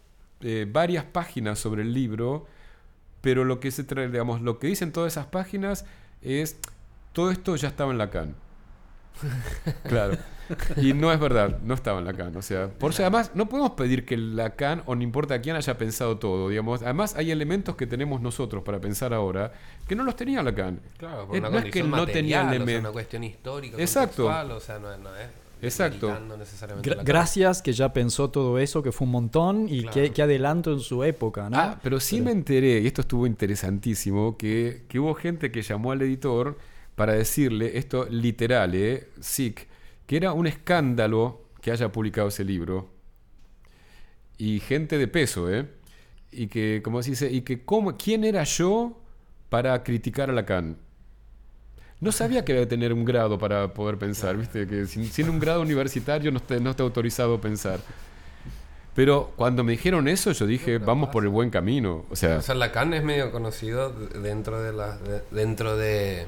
eh, varias páginas sobre el libro, pero lo que se trae, digamos, lo que dicen todas esas páginas es todo esto ya estaba en Lacan. <laughs> Claro. Y no es verdad, no estaba en Lacan. O sea, por eso además no podemos pedir que Lacan o no importa quién haya pensado todo, digamos. Además hay elementos que tenemos nosotros para pensar ahora que no los tenía Lacan. Claro, por Eh, una no es que no tenía material, o sea, elementos. una cuestión histórica, Exacto. contextual, o sea, no, es- no es Exacto. necesariamente Gra- gracias que ya pensó todo eso, que fue un montón y Claro. que, que adelanto en su época, ¿no? Ah, pero sí me enteré, y esto estuvo interesantísimo, que, que hubo gente que llamó al editor para decirle, esto literal, ¿eh? SIC, que era un escándalo que haya publicado ese libro. Y gente de peso, ¿eh? Y que, como se dice, y que cómo, quién era yo para criticar a Lacan. No sabía que que tener un grado para poder pensar, ¿viste? Que sin, sin un grado universitario no está, no está autorizado a pensar. Pero cuando me dijeron eso, yo dije, vamos por el buen camino. O sea, O sea, Lacan es medio conocido de- dentro de las de- dentro de,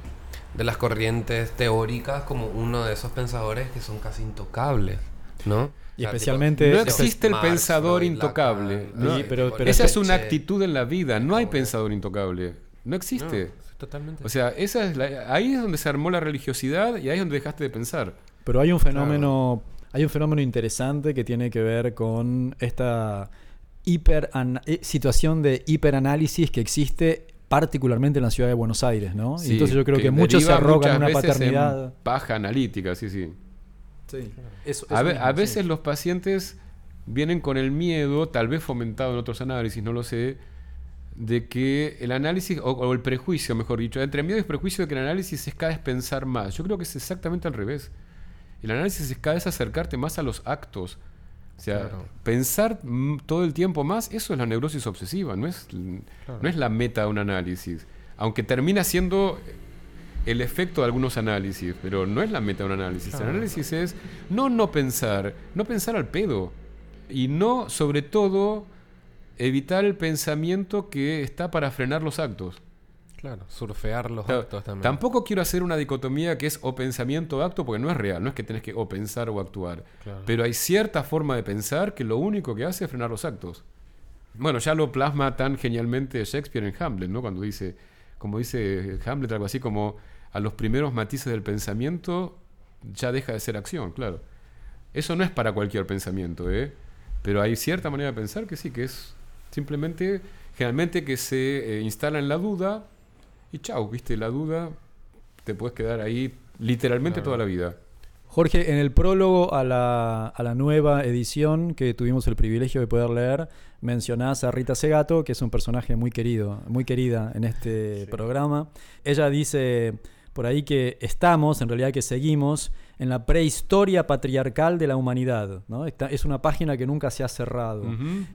de las corrientes teóricas como uno de esos pensadores que son casi intocables, ¿no? Y O sea, especialmente- no existe el Marx, pensador Freud, intocable. Lacan, ¿no? Sí, pero- pero Esa es una actitud en la vida. No hay pensador intocable. No No, existe. Totalmente. O sea, esa es la- ahí es donde se armó la religiosidad y ahí es donde dejaste de pensar. Pero hay un fenómeno, hay un fenómeno interesante que tiene que ver con esta hiper situación de hiperanálisis que existe particularmente en la ciudad de Buenos Aires, ¿no? Sí, Entonces yo creo que, muchos se arrogan una veces en paternidad. paja analítica, sí, sí. Sí. Eso- A, eso ve- mismo, a sí. veces los pacientes vienen con el miedo, tal vez fomentado en otros análisis, no lo sé, de que el análisis, o, o el prejuicio, mejor dicho, entre miedo y prejuicio de que el análisis es cada vez pensar más. Yo creo que es exactamente al revés. El análisis es cada vez acercarte más a los actos. O sea, Claro. pensar todo el tiempo más, eso es la neurosis obsesiva, no es, no es la meta de un análisis. Aunque termina siendo el efecto de algunos análisis, pero no es la meta de un análisis. El análisis es no no pensar, no pensar al pedo. Y no, sobre todo, evitar el pensamiento que está para frenar los actos. claro, surfear los actos también. Tampoco quiero hacer una dicotomía que es o pensamiento o acto, porque no es real, no es que tenés que o pensar o actuar. Claro. Pero hay cierta forma de pensar que lo único que hace es frenar los actos. Bueno, ya lo plasma tan genialmente Shakespeare en Hamlet, ¿no? Cuando dice, como dice Hamlet, algo así como a los primeros matices del pensamiento ya deja de ser acción, claro. Eso no es para cualquier pensamiento, ¿eh? Pero hay cierta manera de pensar que sí, que es simplemente, generalmente que se eh, instala en la duda y chau, viste, la duda te puedes quedar ahí literalmente Claro. toda la vida. Jorge, en el prólogo a la, a la nueva edición que tuvimos el privilegio de poder leer, mencionás a Rita Segato, que es un personaje muy querido, muy querida en este programa. Ella dice por ahí que estamos, en realidad que seguimos, en la prehistoria patriarcal de la humanidad. ¿no? Esta- es una página que nunca se ha cerrado.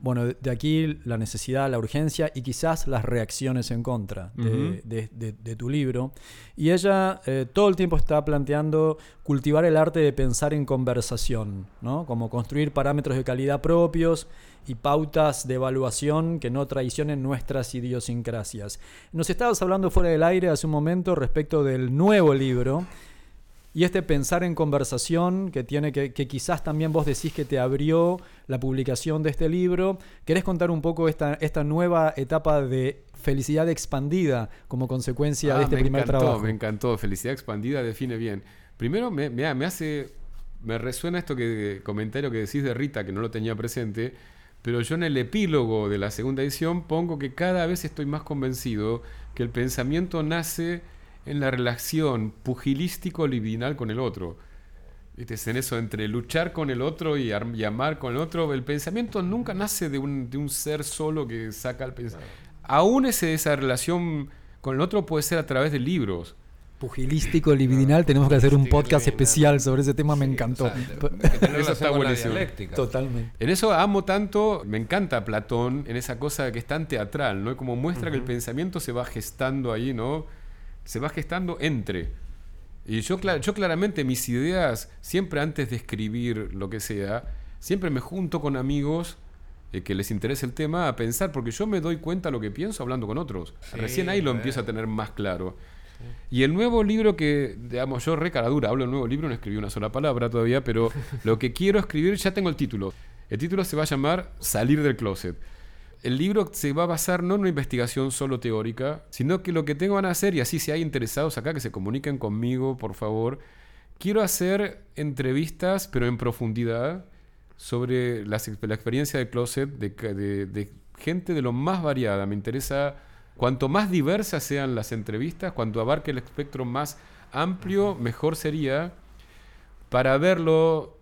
Bueno, de- aquí la necesidad, la urgencia y quizás las reacciones en contra de, Ujú. de- de- de tu libro. Y ella eh, todo el tiempo está planteando cultivar el arte de pensar en conversación, ¿no? Como construir parámetros de calidad propios y pautas de evaluación que no traicionen nuestras idiosincrasias. Nos estabas hablando fuera del aire hace un momento respecto del nuevo libro. Y este pensar en conversación que tiene que, que quizás también vos decís que te abrió la publicación de este libro. ¿Querés contar un poco esta, esta nueva etapa de felicidad expandida como consecuencia de Ah, este me primer encantó, trabajo? Me encantó. Felicidad expandida define bien. Primero me, me- me hace. Me resuena esto que comentario que decís de Rita, que no lo tenía presente. Pero yo en el epílogo de la segunda edición pongo que cada vez estoy más convencido que el pensamiento nace en la relación pugilístico libidinal con el otro. Es en eso entre luchar con el otro y, y amar con el otro. El pensamiento nunca nace de un, de un ser solo que saca el pensamiento. Aún ese, esa relación con el otro puede ser a través de libros. Pugilístico libidinal, tenemos que hacer un podcast libidinal. especial sobre ese tema, me encantó. o sea, <laughs> Eso está buenísimo. Totalmente. En eso amo tanto, me encanta Platón, en esa cosa que es tan teatral, ¿no? Como muestra que el pensamiento se va gestando ahí, ¿no? Se va gestando entre. Y yo, yo claramente mis ideas, siempre antes de escribir lo que sea, siempre me junto con amigos eh, que les interese el tema a pensar, porque yo me doy cuenta lo que pienso hablando con otros. Sí, Recién ahí lo re. empiezo a tener más claro. Y el nuevo libro que, digamos, yo re caradura, hablo del nuevo libro, no escribí una sola palabra todavía, pero <laughs> lo que quiero escribir, ya tengo el título. El título se va a llamar Salir del Closet. El libro se va a basar no en una investigación solo teórica, sino que lo que tengo van a hacer, y así si hay interesados acá que se comuniquen conmigo, por favor, quiero hacer entrevistas, pero en profundidad, sobre la experiencia closet de, ca- de- de gente de lo más variada. Me interesa, cuanto más diversas sean las entrevistas, cuanto abarque el espectro más amplio, mejor sería para verlo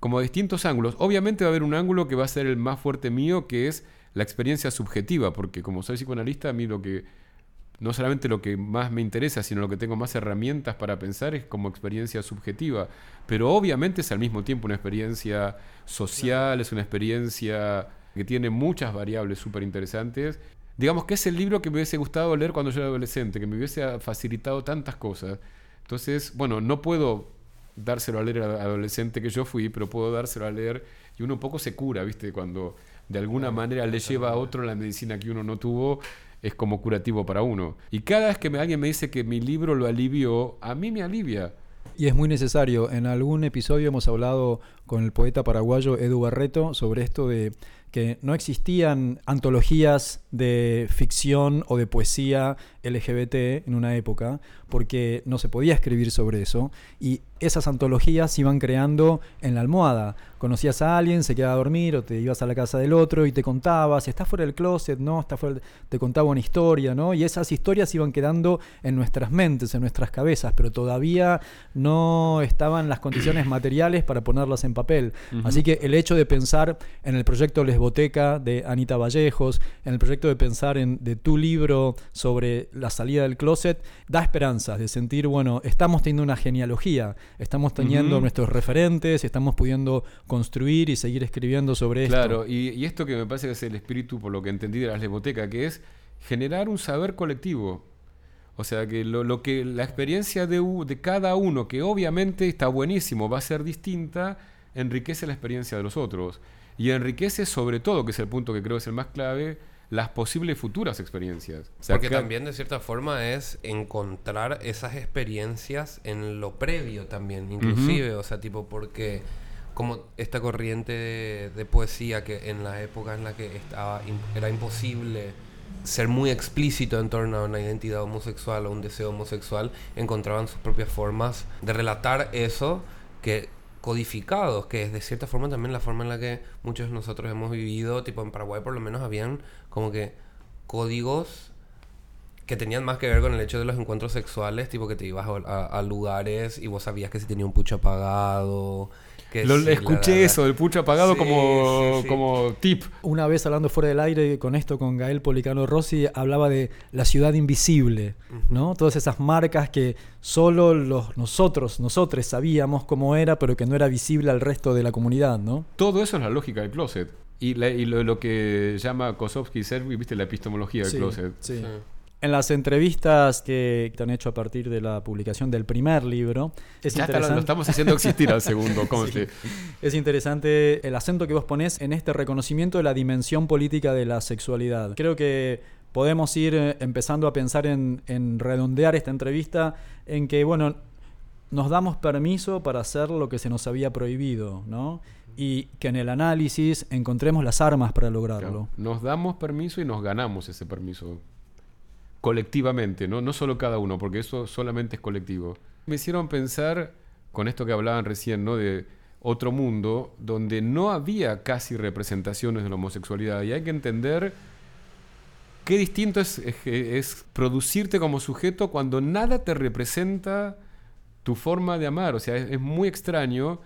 como distintos ángulos. Obviamente va a haber un ángulo que va a ser el más fuerte mío, que es la experiencia subjetiva, porque como soy psicoanalista, a mí lo que no solamente lo que más me interesa, sino lo que tengo más herramientas para pensar es como experiencia subjetiva. Pero obviamente es al mismo tiempo una experiencia social, es una experiencia que tiene muchas variables súper interesantes. Digamos que es el libro que me hubiese gustado leer cuando yo era adolescente, que me hubiese facilitado tantas cosas. Entonces, bueno, no puedo dárselo a leer al adolescente que yo fui, pero puedo dárselo a leer y uno un poco se cura, ¿viste? Cuando de alguna manera le lleva a otro la medicina que uno no tuvo, es como curativo para uno. Y cada vez que me- alguien me dice que mi libro lo alivió, a mí me alivia. Y es muy necesario. En algún episodio hemos hablado con el poeta paraguayo Edu Barreto sobre esto de que no existían antologías de ficción o de poesía LGBT en una época, porque no se podía escribir sobre eso, y esas antologías se iban creando en la almohada. Conocías a alguien, se quedaba a dormir, o te ibas a la casa del otro y te contabas, ¿estás fuera del closet? No, está fuera te contaba una historia, ¿no? Y esas historias iban quedando en nuestras mentes, en nuestras cabezas, pero todavía no estaban las condiciones materiales para ponerlas en papel. Así que el hecho de pensar en el proyecto Lesboteca de Anita Vallejos, en el proyecto de pensar en de tu libro sobre la salida del closet, da esperanzas de sentir, bueno, estamos teniendo una genealogía, estamos teniendo nuestros referentes, estamos pudiendo construir y seguir escribiendo sobre esto. Claro, y, y esto que me parece que es el espíritu, por lo que entendí de la lesboteca, que es generar un saber colectivo. O sea, que lo, lo que la experiencia de, de cada uno, que obviamente está buenísimo, va a ser distinta, enriquece la experiencia de los otros. Y enriquece sobre todo, que es el punto que creo es el más clave, las posibles futuras experiencias. O sea, Porque también de cierta forma es encontrar esas experiencias en lo previo también, inclusive, o sea, tipo porque como esta corriente de, de poesía que en la época en la que estaba era imposible ser muy explícito en torno a una identidad homosexual o un deseo homosexual, encontraban sus propias formas de relatar eso que codificados, que es de cierta forma también la forma en la que muchos de nosotros hemos vivido, tipo en Paraguay por lo menos habían como que códigos que tenían más que ver con el hecho de los encuentros sexuales, tipo que te ibas a, a- a lugares y vos sabías que si tenía un pucho apagado, que lo, escuché la- la- eso, del pucho apagado Sí, como, sí, sí. como tip. Una vez hablando fuera del aire con esto, con Gael Policano Rossi, hablaba de la ciudad invisible, ¿no? Todas esas marcas que solo los, nosotros, nosotros sabíamos cómo era, pero que no era visible al resto de la comunidad, ¿no? Todo eso es la lógica del closet. Y, la- y lo, lo que llama Kosovsky y Servi, viste, la epistemología del Sí, closet. sí. Sí. En las entrevistas que te han hecho a partir de la publicación del primer libro, es Ya está, lo, interesante. lo estamos haciendo existir al segundo, <laughs> conste. Es interesante el acento que vos ponés en este reconocimiento de la dimensión política de la sexualidad. Creo que podemos ir eh, empezando a pensar en, en redondear esta entrevista en que, bueno, nos damos permiso para hacer lo que se nos había prohibido, ¿no? Y que en el análisis encontremos las armas para lograrlo. Claro. Nos damos permiso y nos ganamos ese permiso. Colectivamente, ¿no? No solo cada uno, porque eso solamente es colectivo. Me hicieron pensar, con esto que hablaban recién, ¿no? De otro mundo donde no había casi representaciones de la homosexualidad. Y hay que entender qué distinto es, producirte como sujeto cuando nada te representa tu forma de amar. O sea, es, muy extraño.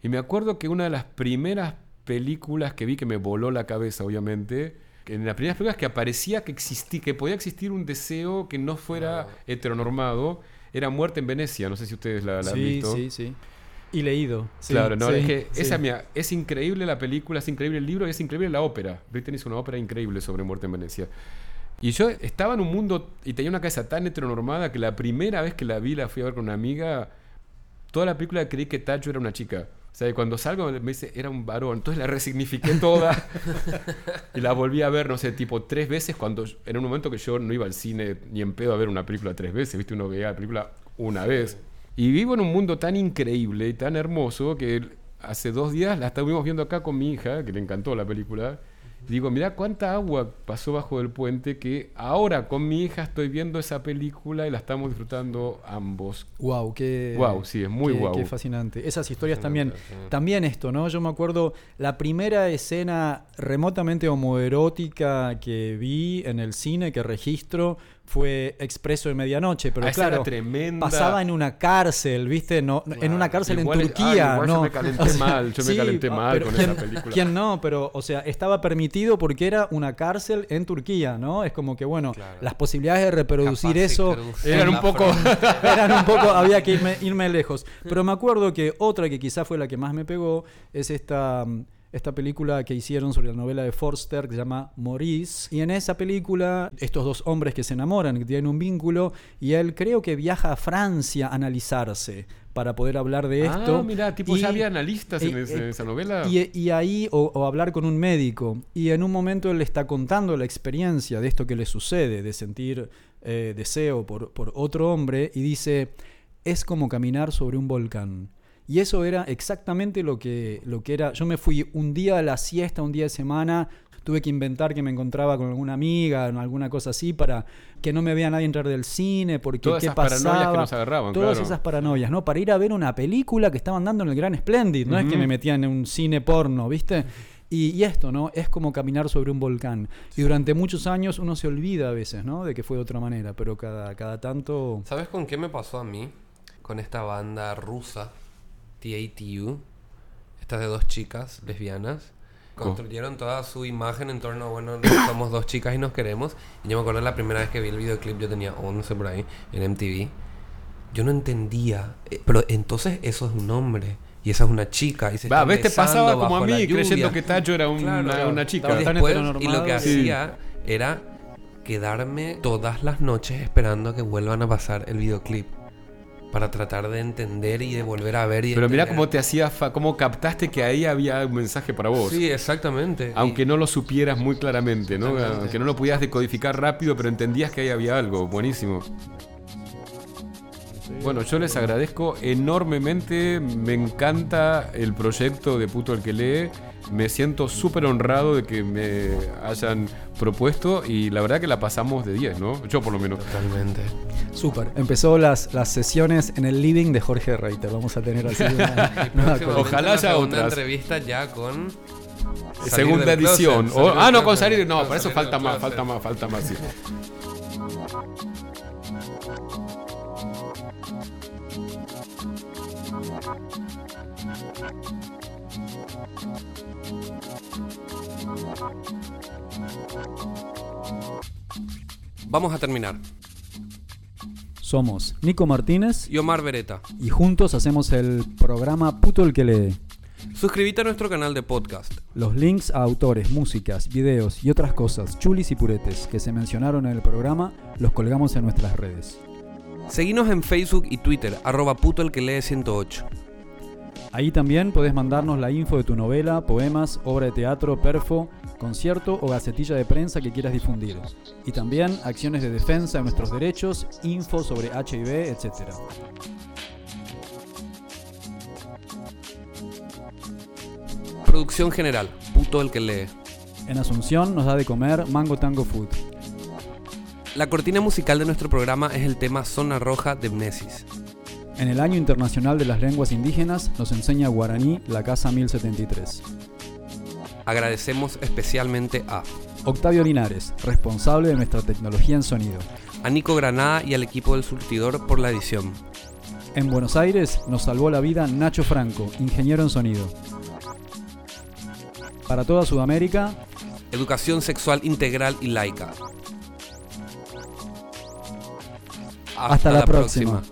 Y me acuerdo que una de las primeras películas que vi que me voló la cabeza, obviamente, en las primeras películas que aparecía que existía, que podía existir un deseo que no fuera heteronormado, era Muerte en Venecia. No sé si ustedes la, la han visto. sí, sí. Y leído. sí, Claro, no, sí, es que esa, mira, es increíble la película, es increíble el libro y es increíble la ópera. Britten hizo una ópera increíble sobre Muerte en Venecia. Y yo estaba en un mundo y tenía una cabeza tan heteronormada que la primera vez que la vi, la fui a ver con una amiga, toda la película creí que Tacho era una chica. O sea, y cuando salgo me dice, era un varón. Entonces la resignifiqué toda y la volví a ver, no sé, tipo tres veces cuando en un momento que yo no iba al cine ni en pedo a ver una película tres veces, ¿viste? Uno veía la película una vez. Y vivo en un mundo tan increíble y tan hermoso que hace dos días la estuvimos viendo acá con mi hija, que le encantó la película. Digo, mirá cuánta agua pasó bajo el puente que ahora con mi hija estoy viendo esa película y la estamos disfrutando ambos. Wow, qué. Guau, sí, es muy qué- guau. Qué fascinante. Esas historias también. También esto, ¿no? Yo me acuerdo la primera escena remotamente homoerótica que vi en el cine, que registro, fue Expreso de Medianoche. Pero Ah, claro, tremenda. pasaba en una cárcel, ¿viste? No, en una cárcel Igual- en ah, Turquía, igual ¿no? yo me calenté <laughs> mal, yo me calenté ah, mal pero con ¿quién- esa película. ¿Quién no? Pero, o sea, estaba permitido porque era una cárcel en Turquía, ¿no? Es como que, bueno, Claro. las posibilidades de reproducir Capaz eso Eran un poco- <laughs> eran un poco, había que irme, irme lejos. <laughs> Pero me acuerdo que otra que quizá fue la que más me pegó es esta, mm, esta película que hicieron sobre la novela de Forster que se llama Maurice. Y en esa película, estos dos hombres que se enamoran, que tienen un vínculo, y él creo que viaja a Francia a analizarse para poder hablar de esto. Ah, mira, tipo, Y- ya había analistas en, ese- en esa novela. y, y ahí, o, o hablar con un médico, y en un momento él le está contando la experiencia de esto que le sucede, de sentir eh, deseo por, por otro hombre, y dice, es como caminar sobre un volcán. Y eso era exactamente lo que, lo que era. Yo me fui un día a la siesta, un día de semana, tuve que inventar que me encontraba con alguna amiga, o alguna cosa así, para que no me vea nadie entrar del cine, porque Todas qué esas paranoias que nos agarraban, Todas claro. esas paranoias, ¿no? Para ir a ver una película que estaban dando en el Gran Splendid, no es que me metían en un cine porno, ¿viste? Y, y esto, ¿no? Es como caminar sobre un volcán. Y durante muchos años uno se olvida a veces, ¿no? De que fue de otra manera, pero cada, cada tanto... ¿Sabes con qué me pasó a mí? Con esta banda rusa, TATU. Estas de dos chicas lesbianas. Construyeron toda su imagen en torno a, bueno, somos dos chicas y nos queremos. Y yo me acuerdo la primera vez que vi el videoclip, yo tenía 11 por ahí, en MTV. Yo no entendía. eh, Pero entonces eso es un hombre. Y esa es una chica. Y se Va, están ves, te pasaba como a mí, creyendo que Tacho era un- Claro, una, chica. Y después, lo que Sí. hacía era quedarme todas las noches esperando a que vuelvan a pasar el videoclip. Para tratar de entender y de volver a ver. Y Pero mira cómo te hacía, fa- cómo captaste que ahí había un mensaje para vos. Sí, exactamente. Aunque Y- no lo supieras muy claramente, ¿no? Aunque no lo pudieras decodificar rápido, pero entendías que ahí había algo. Buenísimo. Bueno, yo les agradezco enormemente. Me encanta el proyecto de Puto el que lee. Me siento súper honrado de que me hayan propuesto y la verdad que la pasamos de 10, ¿no? Yo por lo menos. Totalmente. Súper. Empezó las, las sesiones en el living de Jorge Reiter. Vamos a tener así una, <laughs> una. Ojalá una haya otras. entrevista ya con. Segunda closet, edición. O- ah, no, con salir. No, para eso falta más, closet. falta más, falta más. sí. Vamos a terminar. Somos Nico Martínez Y Omar Beretta. y juntos hacemos el programa Puto el que lee. Suscríbete a nuestro canal de podcast. Los links a autores, músicas, videos y otras cosas chulis y puretes que se mencionaron en el programa los colgamos en nuestras redes. Seguinos en Facebook y Twitter, arroba puto el que lee 108. Ahí también podés mandarnos la info de tu novela, poemas, obra de teatro, perfo, concierto o gacetilla de prensa que quieras difundir. Y también acciones de defensa de nuestros derechos, info sobre HIV, etc. Producción general, puto el que lee. En Asunción nos da de comer Mango Tango Food. La cortina musical de nuestro programa es el tema Zona Roja de Mnesis. En el Año Internacional de las Lenguas Indígenas nos enseña guaraní la Casa 1073. Agradecemos especialmente a Octavio Linares, responsable de nuestra tecnología en sonido. a Nico Granada y al equipo del surtidor por la edición. En Buenos Aires nos salvó la vida Nacho Franco, ingeniero en sonido. Para toda Sudamérica, Educación sexual integral y laica. Hasta la próxima.